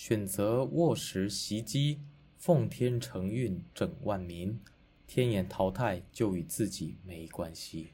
选择卧石袭击奉天承运整万民。天眼淘汰就与自己没关系。